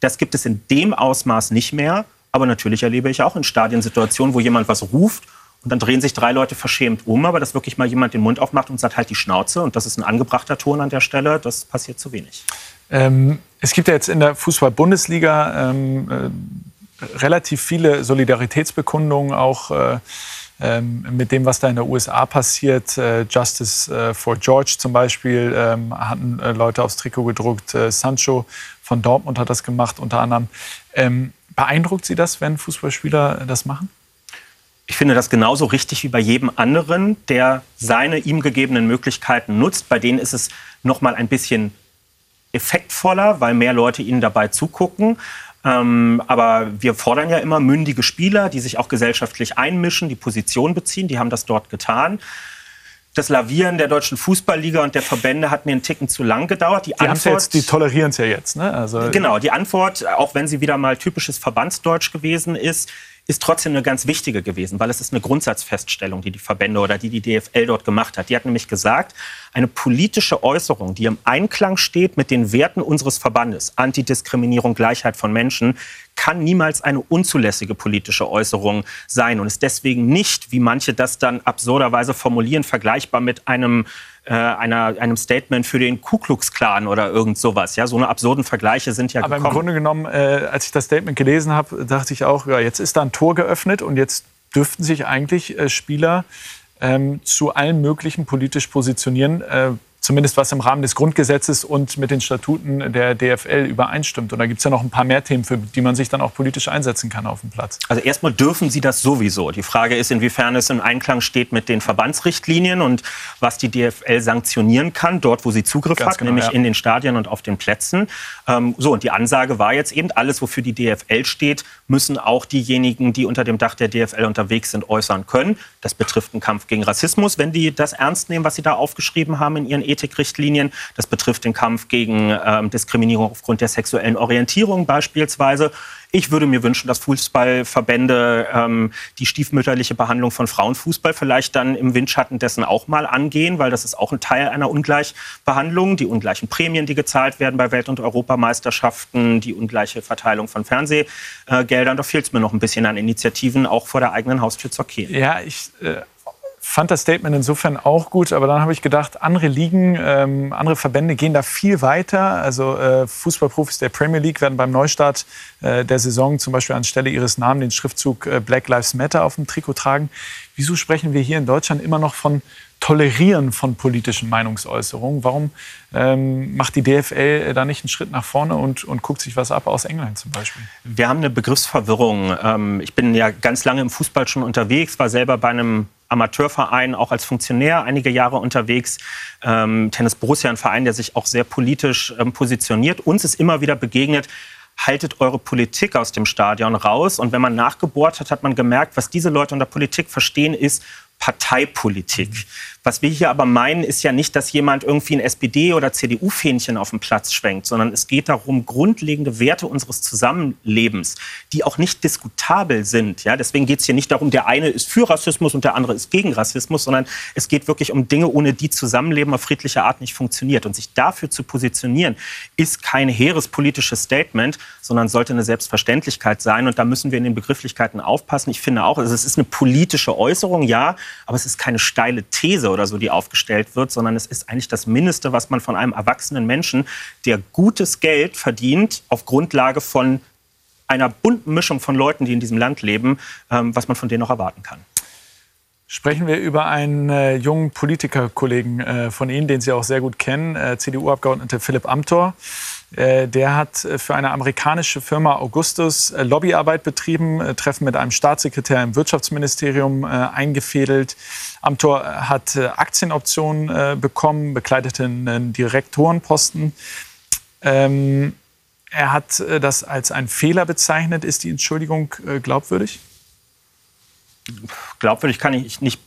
das gibt es in dem Ausmaß nicht mehr. Aber natürlich erlebe ich auch in Stadiensituationen, wo jemand was ruft und dann drehen sich drei Leute verschämt um, aber dass wirklich mal jemand den Mund aufmacht und sagt halt die Schnauze und das ist ein angebrachter Ton an der Stelle, das passiert zu wenig. Ähm, es gibt ja jetzt in der Fußball-Bundesliga ähm, äh, relativ viele Solidaritätsbekundungen auch. Äh, ähm, mit dem, was da in der USA passiert. Äh, Justice äh, for George zum Beispiel ähm, hatten äh, Leute aufs Trikot gedruckt. Äh, Sancho von Dortmund hat das gemacht unter anderem. Ähm, beeindruckt Sie das, wenn Fußballspieler das machen? Ich finde das genauso richtig wie bei jedem anderen, der seine ihm gegebenen Möglichkeiten nutzt. Bei denen ist es noch mal ein bisschen effektvoller, weil mehr Leute ihnen dabei zugucken. Ähm, aber wir fordern ja immer mündige Spieler, die sich auch gesellschaftlich einmischen, die Position beziehen. Die haben das dort getan. Das Lavieren der deutschen Fußballliga und der Verbände hat mir einen Ticken zu lang gedauert. Die, die, Antwort, jetzt, die tolerieren es ja jetzt. Ne? Also genau, die Antwort, auch wenn sie wieder mal typisches Verbandsdeutsch gewesen ist, ist trotzdem eine ganz wichtige gewesen, weil es ist eine Grundsatzfeststellung, die die Verbände oder die die DFL dort gemacht hat. Die hat nämlich gesagt, eine politische Äußerung, die im Einklang steht mit den Werten unseres Verbandes, Antidiskriminierung, Gleichheit von Menschen, kann niemals eine unzulässige politische Äußerung sein und ist deswegen nicht, wie manche das dann absurderweise formulieren, vergleichbar mit einem äh, einer, einem Statement für den Ku Klux Klan oder irgend sowas. Ja, so eine absurden Vergleiche sind ja Aber gekommen. im Grunde genommen, äh, als ich das Statement gelesen habe, dachte ich auch, ja, jetzt ist da ein Tor geöffnet und jetzt dürften sich eigentlich äh, Spieler ähm, zu allen möglichen politisch positionieren. Zumindest was im Rahmen des Grundgesetzes und mit den Statuten der DFL übereinstimmt. Und da gibt es ja noch ein paar mehr Themen, für die man sich dann auch politisch einsetzen kann auf dem Platz. Also erstmal dürfen Sie das sowieso. Die Frage ist, inwiefern es im Einklang steht mit den Verbandsrichtlinien und was die DFL sanktionieren kann, dort wo sie Zugriff Ganz hat, genau, nämlich ja. in den Stadien und auf den Plätzen. Ähm, so, und die Ansage war jetzt eben, alles, wofür die DFL steht, müssen auch diejenigen, die unter dem Dach der DFL unterwegs sind, äußern können. Das betrifft einen Kampf gegen Rassismus, wenn die das ernst nehmen, was sie da aufgeschrieben haben in ihren Ethikrichtlinien. Das betrifft den Kampf gegen ähm, Diskriminierung aufgrund der sexuellen Orientierung beispielsweise. Ich würde mir wünschen, dass Fußballverbände ähm, die stiefmütterliche Behandlung von Frauenfußball vielleicht dann im Windschatten dessen auch mal angehen, weil das ist auch ein Teil einer Ungleichbehandlung. Die ungleichen Prämien, die gezahlt werden bei Welt- und Europameisterschaften, die ungleiche Verteilung von Fernsehgeldern. Da fehlt es mir noch ein bisschen an Initiativen, auch vor der eigenen Haustür zu erkennen. Ja, ich äh, fand das Statement insofern auch gut, aber dann habe ich gedacht, andere Ligen, ähm, andere Verbände gehen da viel weiter. Also äh, Fußballprofis der Premier League werden beim Neustart äh, der Saison zum Beispiel anstelle ihres Namens den Schriftzug äh, Black Lives Matter auf dem Trikot tragen. Wieso sprechen wir hier in Deutschland immer noch von Tolerieren von politischen Meinungsäußerungen? Warum ähm, macht die DFL da nicht einen Schritt nach vorne und, und guckt sich was ab aus England zum Beispiel? Wir haben eine Begriffsverwirrung. Ähm, ich bin ja ganz lange im Fußball schon unterwegs, war selber bei einem Amateurverein, auch als Funktionär einige Jahre unterwegs. Ähm, Tennis Borussia, ein Verein, der sich auch sehr politisch ähm, positioniert. Uns ist immer wieder begegnet, haltet eure Politik aus dem Stadion raus. Und wenn man nachgebohrt hat, hat man gemerkt, was diese Leute unter Politik verstehen, ist Parteipolitik. Was wir hier aber meinen, ist ja nicht, dass jemand irgendwie ein SPD- oder CDU-Fähnchen auf dem Platz schwenkt, sondern es geht darum, grundlegende Werte unseres Zusammenlebens, die auch nicht diskutabel sind. Ja, deswegen geht es hier nicht darum, der eine ist für Rassismus und der andere ist gegen Rassismus, sondern es geht wirklich um Dinge, ohne die Zusammenleben auf friedliche Art nicht funktioniert. Und sich dafür zu positionieren, ist kein hehres politisches Statement, sondern sollte eine Selbstverständlichkeit sein. Und da müssen wir in den Begrifflichkeiten aufpassen. Ich finde auch, also es ist eine politische Äußerung, ja, aber es ist keine steile These oder so, die aufgestellt wird, sondern es ist eigentlich das Mindeste, was man von einem erwachsenen Menschen, der gutes Geld verdient, auf Grundlage von einer bunten Mischung von Leuten, die in diesem Land leben, ähm, was man von denen noch erwarten kann. Sprechen wir über einen äh, jungen Politikerkollegen äh, von Ihnen, den Sie auch sehr gut kennen, äh, CDU-Abgeordnete Philipp Amthor. Äh, der hat äh, für eine amerikanische Firma Augustus äh, Lobbyarbeit betrieben, Treffen mit einem Staatssekretär im Wirtschaftsministerium eingefädelt. Amtor hat Aktienoptionen bekommen, bekleidete einen Direktorenposten. Ähm, er hat das als einen Fehler bezeichnet. Ist die Entschuldigung glaubwürdig? Glaubwürdig kann ich nicht,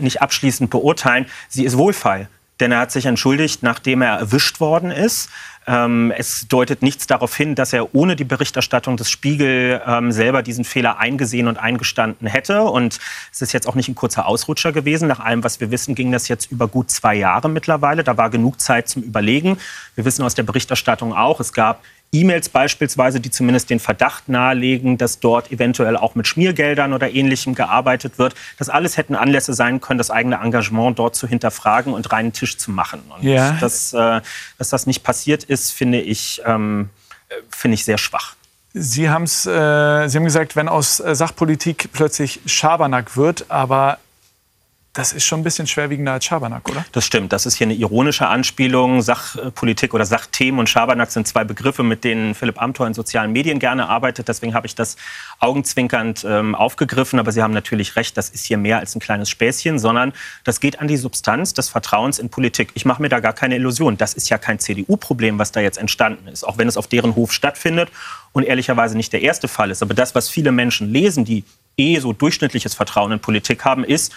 nicht abschließend beurteilen. Sie ist wohlfeil denn er hat sich entschuldigt, nachdem er erwischt worden ist. Ähm, es deutet nichts darauf hin, dass er ohne die Berichterstattung des Spiegel ähm, selber diesen Fehler eingesehen und eingestanden hätte. Und es ist jetzt auch nicht ein kurzer Ausrutscher gewesen. Nach allem, was wir wissen, ging das jetzt über gut zwei Jahre mittlerweile. Da war genug Zeit zum Überlegen. Wir wissen aus der Berichterstattung auch, es gab E-Mails beispielsweise, die zumindest den Verdacht nahelegen, dass dort eventuell auch mit Schmiergeldern oder Ähnlichem gearbeitet wird. Das alles hätten Anlässe sein können, das eigene Engagement dort zu hinterfragen und reinen Tisch zu machen. Und ja. dass, äh, dass das nicht passiert ist, finde ich, ähm, finde ich sehr schwach. Sie, haben's, äh, Sie haben gesagt, wenn aus äh, Sachpolitik plötzlich Schabernack wird, aber das ist schon ein bisschen schwerwiegender als Schabernack, oder? Das stimmt. Das ist hier eine ironische Anspielung. Sachpolitik oder Sachthemen und Schabernack sind zwei Begriffe, mit denen Philipp Amthor in sozialen Medien gerne arbeitet. Deswegen habe ich das augenzwinkernd ähm, aufgegriffen. Aber Sie haben natürlich recht, das ist hier mehr als ein kleines Späßchen, sondern das geht an die Substanz des Vertrauens in Politik. Ich mache mir da gar keine Illusion. Das ist ja kein CDU-Problem, was da jetzt entstanden ist, auch wenn es auf deren Hof stattfindet und ehrlicherweise nicht der erste Fall ist. Aber das, was viele Menschen lesen, die eh so durchschnittliches Vertrauen in Politik haben, ist,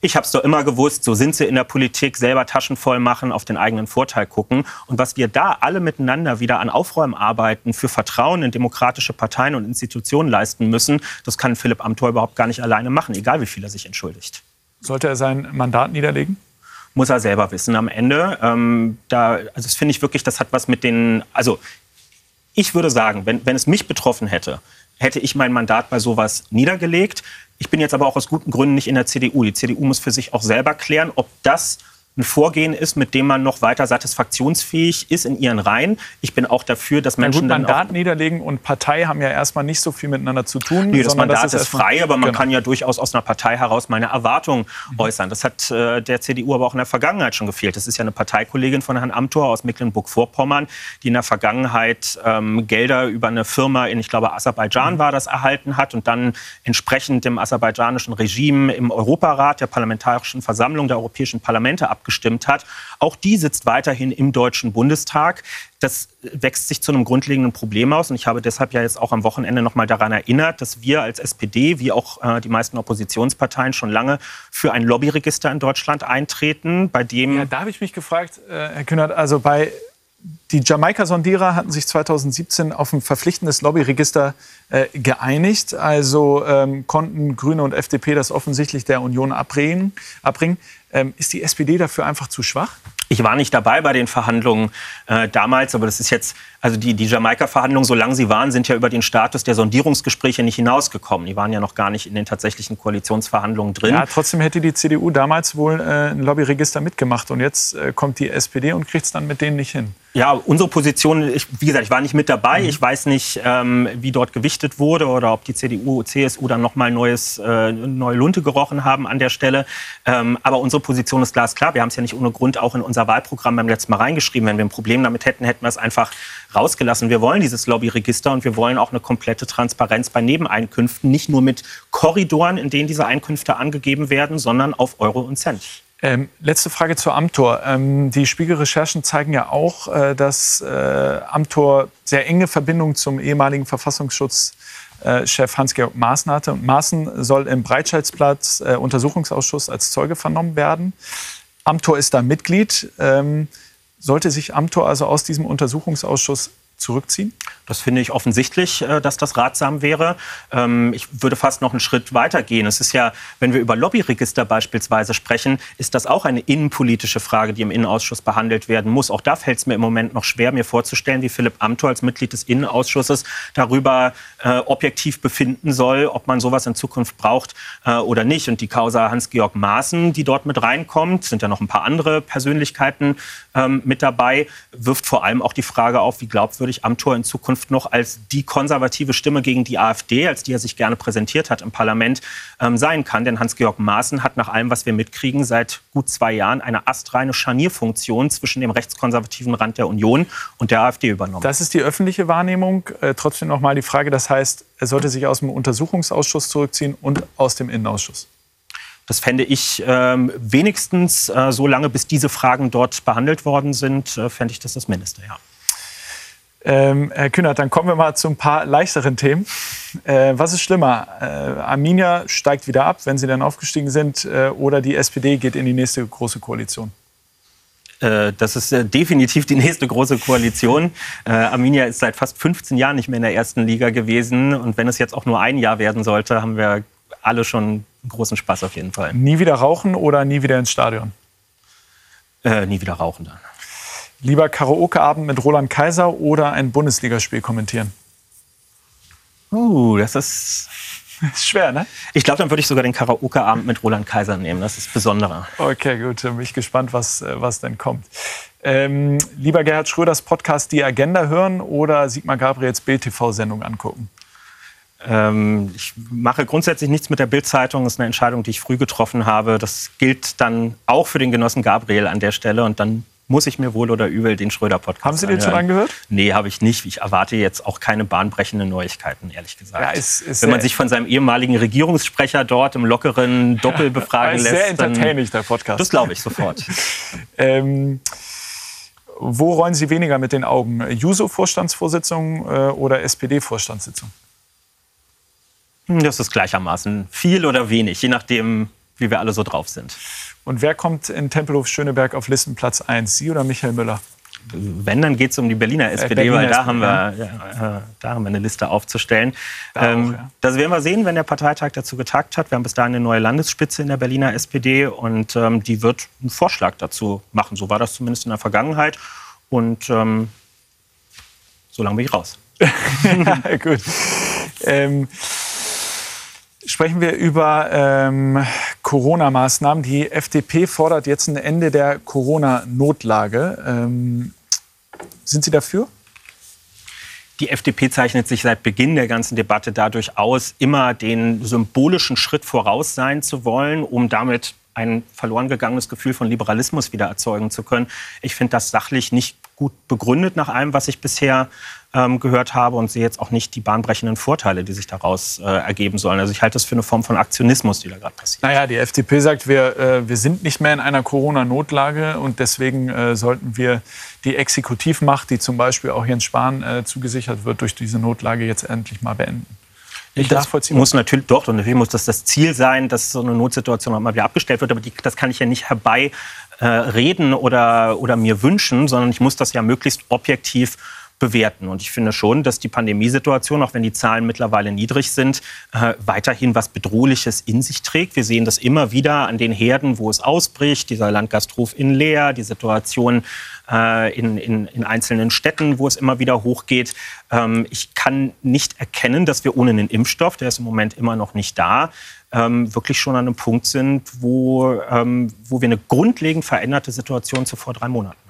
ich habe es doch immer gewusst, so sind sie in der Politik, selber Taschen voll machen, auf den eigenen Vorteil gucken. Und was wir da alle miteinander wieder an Aufräumarbeiten für Vertrauen in demokratische Parteien und Institutionen leisten müssen, das kann Philipp Amthor überhaupt gar nicht alleine machen, egal wie viel er sich entschuldigt. Sollte er sein Mandat niederlegen? Muss er selber wissen am Ende. Ähm, da, also das finde ich wirklich, das hat was mit den, also ich würde sagen, wenn, wenn es mich betroffen hätte, hätte ich mein Mandat bei sowas niedergelegt. Ich bin jetzt aber auch aus guten Gründen nicht in der CDU. Die CDU muss für sich auch selber klären, ob das ein Vorgehen ist, mit dem man noch weiter satisfaktionsfähig ist in ihren Reihen. Ich bin auch dafür, dass Menschen ja, gut, Mandat niederlegen und Partei haben ja erstmal nicht so viel miteinander zu tun. Nee, das Mandat das ist, ist frei, aber man genau. kann ja durchaus aus einer Partei heraus meine Erwartungen mhm. äußern. Das hat äh, der CDU aber auch in der Vergangenheit schon gefehlt. Das ist ja eine Parteikollegin von Herrn Amthor aus Mecklenburg-Vorpommern, die in der Vergangenheit ähm, Gelder über eine Firma in, ich glaube, Aserbaidschan mhm. war das, erhalten hat und dann entsprechend dem aserbaidschanischen Regime im Europarat, der Parlamentarischen Versammlung der Europäischen Parlamente abgestimmt abgestimmt hat. Auch die sitzt weiterhin im Deutschen Bundestag. Das wächst sich zu einem grundlegenden Problem aus. Und ich habe deshalb ja jetzt auch am Wochenende noch mal daran erinnert, dass wir als SPD, wie auch äh, die meisten Oppositionsparteien, schon lange für ein Lobbyregister in Deutschland eintreten, bei dem... Ja, da habe ich mich gefragt, äh, Herr Kühnert, also bei die Jamaika-Sondierer hatten sich 2017 auf ein verpflichtendes Lobbyregister äh, geeinigt. Also ähm, konnten Grüne und FDP das offensichtlich der Union abbringen. abbringen. Ähm, ist die SPD dafür einfach zu schwach? Ich war nicht dabei bei den Verhandlungen äh, damals, aber das ist jetzt, also die, die Jamaika-Verhandlungen, solange sie waren, sind ja über den Status der Sondierungsgespräche nicht hinausgekommen. Die waren ja noch gar nicht in den tatsächlichen Koalitionsverhandlungen drin. Ja, trotzdem hätte die CDU damals wohl äh, ein Lobbyregister mitgemacht und jetzt äh, kommt die SPD und kriegt es dann mit denen nicht hin. Ja, unsere Position, ich, wie gesagt, ich war nicht mit dabei. Mhm. Ich weiß nicht, ähm, wie dort gewichtet wurde oder ob die CDU, CSU dann nochmal neues, äh, neue Lunte gerochen haben an der Stelle. Ähm, aber unsere Position ist glasklar. Wir haben es ja nicht ohne Grund auch in unser Wahlprogramm beim letzten Mal reingeschrieben. Wenn wir ein Problem damit hätten, hätten wir es einfach rausgelassen. Wir wollen dieses Lobbyregister und wir wollen auch eine komplette Transparenz bei Nebeneinkünften. Nicht nur mit Korridoren, in denen diese Einkünfte angegeben werden, sondern auf Euro und Cent. Ähm, letzte Frage zur Amtor. Ähm, die Spiegelrecherchen zeigen ja auch, äh, dass äh, Amtor sehr enge Verbindungen zum ehemaligen Verfassungsschutzchef Hans-Georg Maaßen hatte. Maaßen soll im Breitscheidsplatz äh, Untersuchungsausschuss als Zeuge vernommen werden. Amtor ist da Mitglied. Ähm, sollte sich Amtor also aus diesem Untersuchungsausschuss zurückziehen? Das finde ich offensichtlich, äh, dass das ratsam wäre. Ähm, ich würde fast noch einen Schritt weiter gehen. Es ist ja, wenn wir über Lobbyregister beispielsweise sprechen, ist das auch eine innenpolitische Frage, die im Innenausschuss behandelt werden muss. Auch da fällt es mir im Moment noch schwer, mir vorzustellen, wie Philipp Amthor als Mitglied des Innenausschusses darüber äh, objektiv befinden soll, ob man sowas in Zukunft braucht äh, oder nicht. Und die Causa Hans-Georg Maaßen, die dort mit reinkommt, sind ja noch ein paar andere Persönlichkeiten ähm, mit dabei, wirft vor allem auch die Frage auf, wie glaubwürdig Amthor in Zukunft Zukunft noch als die konservative Stimme gegen die AfD, als die er sich gerne präsentiert hat im Parlament, ähm, sein kann. Denn Hans-Georg Maaßen hat nach allem, was wir mitkriegen, seit gut zwei Jahren eine astreine Scharnierfunktion zwischen dem rechtskonservativen Rand der Union und der AfD übernommen. Das ist die öffentliche Wahrnehmung. Äh, trotzdem noch mal die Frage, das heißt, er sollte sich aus dem Untersuchungsausschuss zurückziehen und aus dem Innenausschuss. Das fände ich ähm, wenigstens äh, so lange, bis diese Fragen dort behandelt worden sind, äh, fände ich das das Mindeste, ja. Ähm, Herr Kühnert, dann kommen wir mal zu ein paar leichteren Themen. Äh, was ist schlimmer? Äh, Arminia steigt wieder ab, wenn sie dann aufgestiegen sind, äh, oder die SPD geht in die nächste große Koalition? Äh, das ist äh, definitiv die nächste große Koalition. Äh, Arminia ist seit fast 15 Jahren nicht mehr in der ersten Liga gewesen. Und wenn es jetzt auch nur ein Jahr werden sollte, haben wir alle schon großen Spaß auf jeden Fall. Nie wieder rauchen oder nie wieder ins Stadion? Äh, nie wieder rauchen dann. Lieber Karaoke-Abend mit Roland Kaiser oder ein Bundesligaspiel kommentieren? Uh, das ist das ist schwer, ne? Ich glaube, dann würde ich sogar den Karaoke-Abend mit Roland Kaiser nehmen. Das ist besonderer. Okay, gut. Bin ich gespannt, was, äh, was denn kommt. Ähm, lieber Gerhard Schröders Podcast Die Agenda hören oder Sigmar Gabriels Bild-TV-Sendung angucken? Ähm, ich mache grundsätzlich nichts mit der Bild-Zeitung. Das ist eine Entscheidung, die ich früh getroffen habe. Das gilt dann auch für den Genossen Gabriel an der Stelle. Und dann muss ich mir wohl oder übel den Schröder-Podcast Haben Sie den schon angehört? Nee, habe ich nicht. Ich erwarte jetzt auch keine bahnbrechenden Neuigkeiten, ehrlich gesagt. Ja, ist, ist Wenn man sich von seinem ehemaligen Regierungssprecher dort im lockeren Doppel befragen lässt. Sehr entertaining, der Podcast. Das glaube ich sofort. ähm, wo rollen Sie weniger mit den Augen? Juso-Vorstandsvorsitzung äh, oder SPD-Vorstandssitzung? Hm, das ist gleichermaßen viel oder wenig, je nachdem, wie wir alle so drauf sind. Und wer kommt in Tempelhof Schöneberg auf Listenplatz 1, Sie oder Michael Müller? Wenn, dann geht es um die Berliner SPD, Berliner weil da, SPD, haben wir, ja, äh, da haben wir eine Liste aufzustellen. Da ähm, auch, ja. Das werden wir sehen, wenn der Parteitag dazu getagt hat. Wir haben bis dahin eine neue Landesspitze in der Berliner SPD und ähm, die wird einen Vorschlag dazu machen. So war das zumindest in der Vergangenheit. Und ähm, so lange bin ich raus. ja, gut. Ähm, Sprechen wir über ähm, Corona-Maßnahmen. Die FDP fordert jetzt ein Ende der Corona-Notlage. Ähm, sind Sie dafür? Die FDP zeichnet sich seit Beginn der ganzen Debatte dadurch aus, immer den symbolischen Schritt voraus sein zu wollen, um damit ein verloren gegangenes Gefühl von Liberalismus wieder erzeugen zu können. Ich finde das sachlich nicht gut begründet nach allem, was ich bisher ähm, gehört habe und sehe jetzt auch nicht die bahnbrechenden Vorteile, die sich daraus äh, ergeben sollen. Also ich halte das für eine Form von Aktionismus, die da gerade passiert. Naja, die FDP sagt, wir, äh, wir sind nicht mehr in einer Corona-Notlage und deswegen äh, sollten wir die Exekutivmacht, die zum Beispiel auch Jens Spahn äh, zugesichert wird, durch diese Notlage jetzt endlich mal beenden. Ich das muss natürlich doch und natürlich muss das das Ziel sein, dass so eine Notsituation auch mal wieder abgestellt wird. Aber die, das kann ich ja nicht herbei äh, reden oder, oder mir wünschen, sondern ich muss das ja möglichst objektiv bewerten. Und ich finde schon, dass die Pandemiesituation, auch wenn die Zahlen mittlerweile niedrig sind, äh, weiterhin was Bedrohliches in sich trägt. Wir sehen das immer wieder an den Herden, wo es ausbricht. Dieser Landgasthof in Leer, die Situation äh, in, in, in, einzelnen Städten, wo es immer wieder hochgeht. Ähm, ich kann nicht erkennen, dass wir ohne einen Impfstoff, der ist im Moment immer noch nicht da, ähm, wirklich schon an einem Punkt sind, wo, ähm, wo wir eine grundlegend veränderte Situation zu vor drei Monaten haben.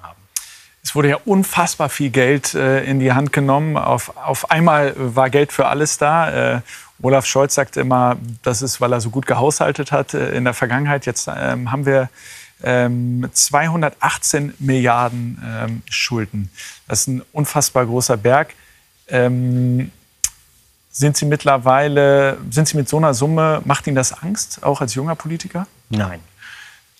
Es wurde ja unfassbar viel Geld äh, in die Hand genommen. Auf, auf einmal war Geld für alles da. Äh, Olaf Scholz sagt immer, das ist, weil er so gut gehaushaltet hat äh, in der Vergangenheit. Jetzt ähm, haben wir ähm, 218 Milliarden ähm, Schulden. Das ist ein unfassbar großer Berg. Ähm, sind Sie mittlerweile, sind Sie mit so einer Summe, macht Ihnen das Angst, auch als junger Politiker? Nein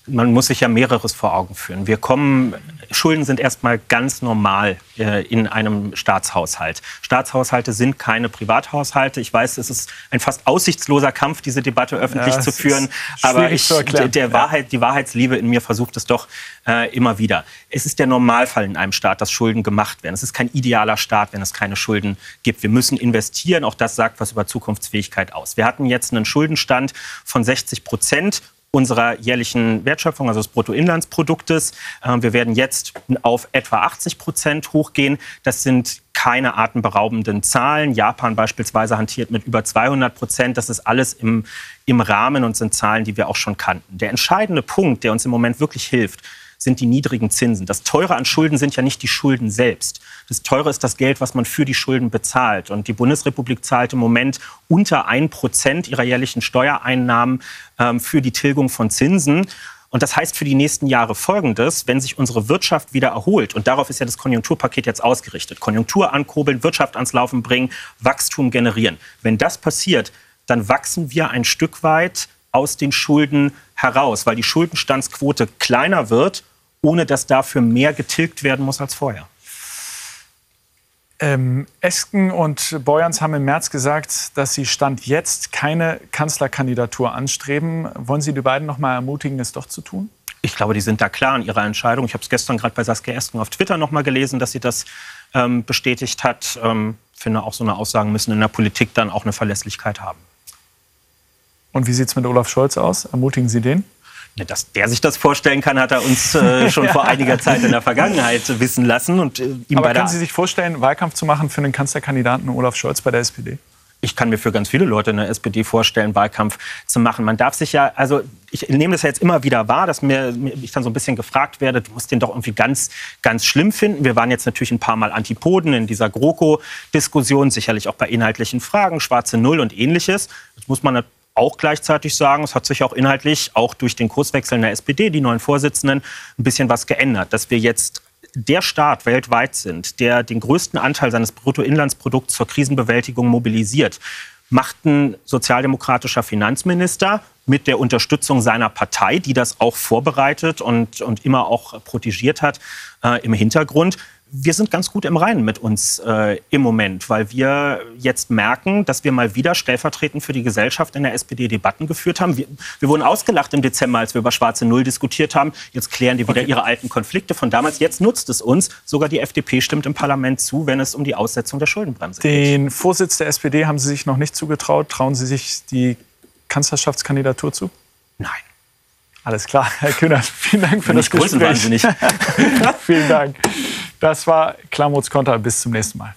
man muss sich ja mehreres vor Augen führen. Wir kommen, Schulden sind erstmal ganz normal äh, in einem Staatshaushalt. Staatshaushalte sind keine Privathaushalte. Ich weiß, es ist ein fast aussichtsloser Kampf, diese Debatte öffentlich ja, zu führen. Aber ich, der Wahrheit, die Wahrheitsliebe in mir versucht es doch äh, immer wieder. Es ist der Normalfall in einem Staat, dass Schulden gemacht werden. Es ist kein idealer Staat, wenn es keine Schulden gibt. Wir müssen investieren. Auch das sagt was über Zukunftsfähigkeit aus. Wir hatten jetzt einen Schuldenstand von 60 Prozent unserer jährlichen Wertschöpfung, also des Bruttoinlandsproduktes. Ähm, wir werden jetzt auf etwa 80 Prozent hochgehen. Das sind keine atemberaubenden Zahlen. Japan beispielsweise hantiert mit über 200 Prozent. Das ist alles im, im Rahmen und sind Zahlen, die wir auch schon kannten. Der entscheidende Punkt, der uns im Moment wirklich hilft, sind die niedrigen Zinsen. Das Teure an Schulden sind ja nicht die Schulden selbst. Das Teure ist das Geld, was man für die Schulden bezahlt. Und die Bundesrepublik zahlt im Moment unter ein Prozent ihrer jährlichen Steuereinnahmen ähm, für die Tilgung von Zinsen. Und das heißt für die nächsten Jahre Folgendes, wenn sich unsere Wirtschaft wieder erholt, und darauf ist ja das Konjunkturpaket jetzt ausgerichtet, Konjunktur ankurbeln, Wirtschaft ans Laufen bringen, Wachstum generieren. Wenn das passiert, dann wachsen wir ein Stück weit aus den Schulden heraus, weil die Schuldenstandsquote kleiner wird ohne dass dafür mehr getilgt werden muss als vorher. Ähm, Esken und Beuerns haben im März gesagt, dass sie Stand jetzt keine Kanzlerkandidatur anstreben. Wollen Sie die beiden noch mal ermutigen, es doch zu tun? Ich glaube, die sind da klar in ihrer Entscheidung. Ich habe es gestern gerade bei Saskia Esken auf Twitter noch mal gelesen, dass sie das ähm, bestätigt hat. Ähm, finde auch so eine Aussagen müssen in der Politik dann auch eine Verlässlichkeit haben. Und wie sieht es mit Olaf Scholz aus? Ermutigen Sie den? Ne, dass der sich das vorstellen kann, hat er uns äh, schon vor einiger Zeit in der Vergangenheit wissen lassen. Und, äh, ihm Aber können Sie sich vorstellen, Wahlkampf zu machen für den Kanzlerkandidaten Olaf Scholz bei der SPD? ich kann mir für ganz viele Leute in der SPD vorstellen, Wahlkampf zu machen. Man darf sich ja, also ich nehme das ja jetzt immer wieder wahr, dass mir, ich dann so ein bisschen gefragt werde, du musst den doch irgendwie ganz, ganz schlimm finden. Wir waren jetzt natürlich ein paar Mal Antipoden in dieser GroKo-Diskussion, sicherlich auch bei inhaltlichen Fragen, schwarze Null und ähnliches. Das muss man auch gleichzeitig sagen, es hat sich auch inhaltlich, auch durch den Kurswechsel in der SPD, die neuen Vorsitzenden, ein bisschen was geändert. Dass wir jetzt der Staat weltweit sind, der den größten Anteil seines Bruttoinlandsprodukts zur Krisenbewältigung mobilisiert, macht ein sozialdemokratischer Finanzminister mit der Unterstützung seiner Partei, die das auch vorbereitet und, und immer auch protegiert hat äh, im Hintergrund, wir sind ganz gut im Reinen mit uns äh, im Moment, weil wir jetzt merken, dass wir mal wieder stellvertretend für die Gesellschaft in der SPD Debatten geführt haben. Wir, wir wurden ausgelacht im Dezember, als wir über schwarze Null diskutiert haben. Jetzt klären die wieder okay. ihre alten Konflikte von damals. Jetzt nutzt es uns. Sogar die FDP stimmt im Parlament zu, wenn es um die Aussetzung der Schuldenbremse geht. Den Vorsitz der SPD haben Sie sich noch nicht zugetraut. Trauen Sie sich die Kanzlerschaftskandidatur zu? Nein. Alles klar, Herr Kühner, vielen Dank für Nicht das Gespräch. Vielen Dank. Das war Klamots Konter. Bis zum nächsten Mal.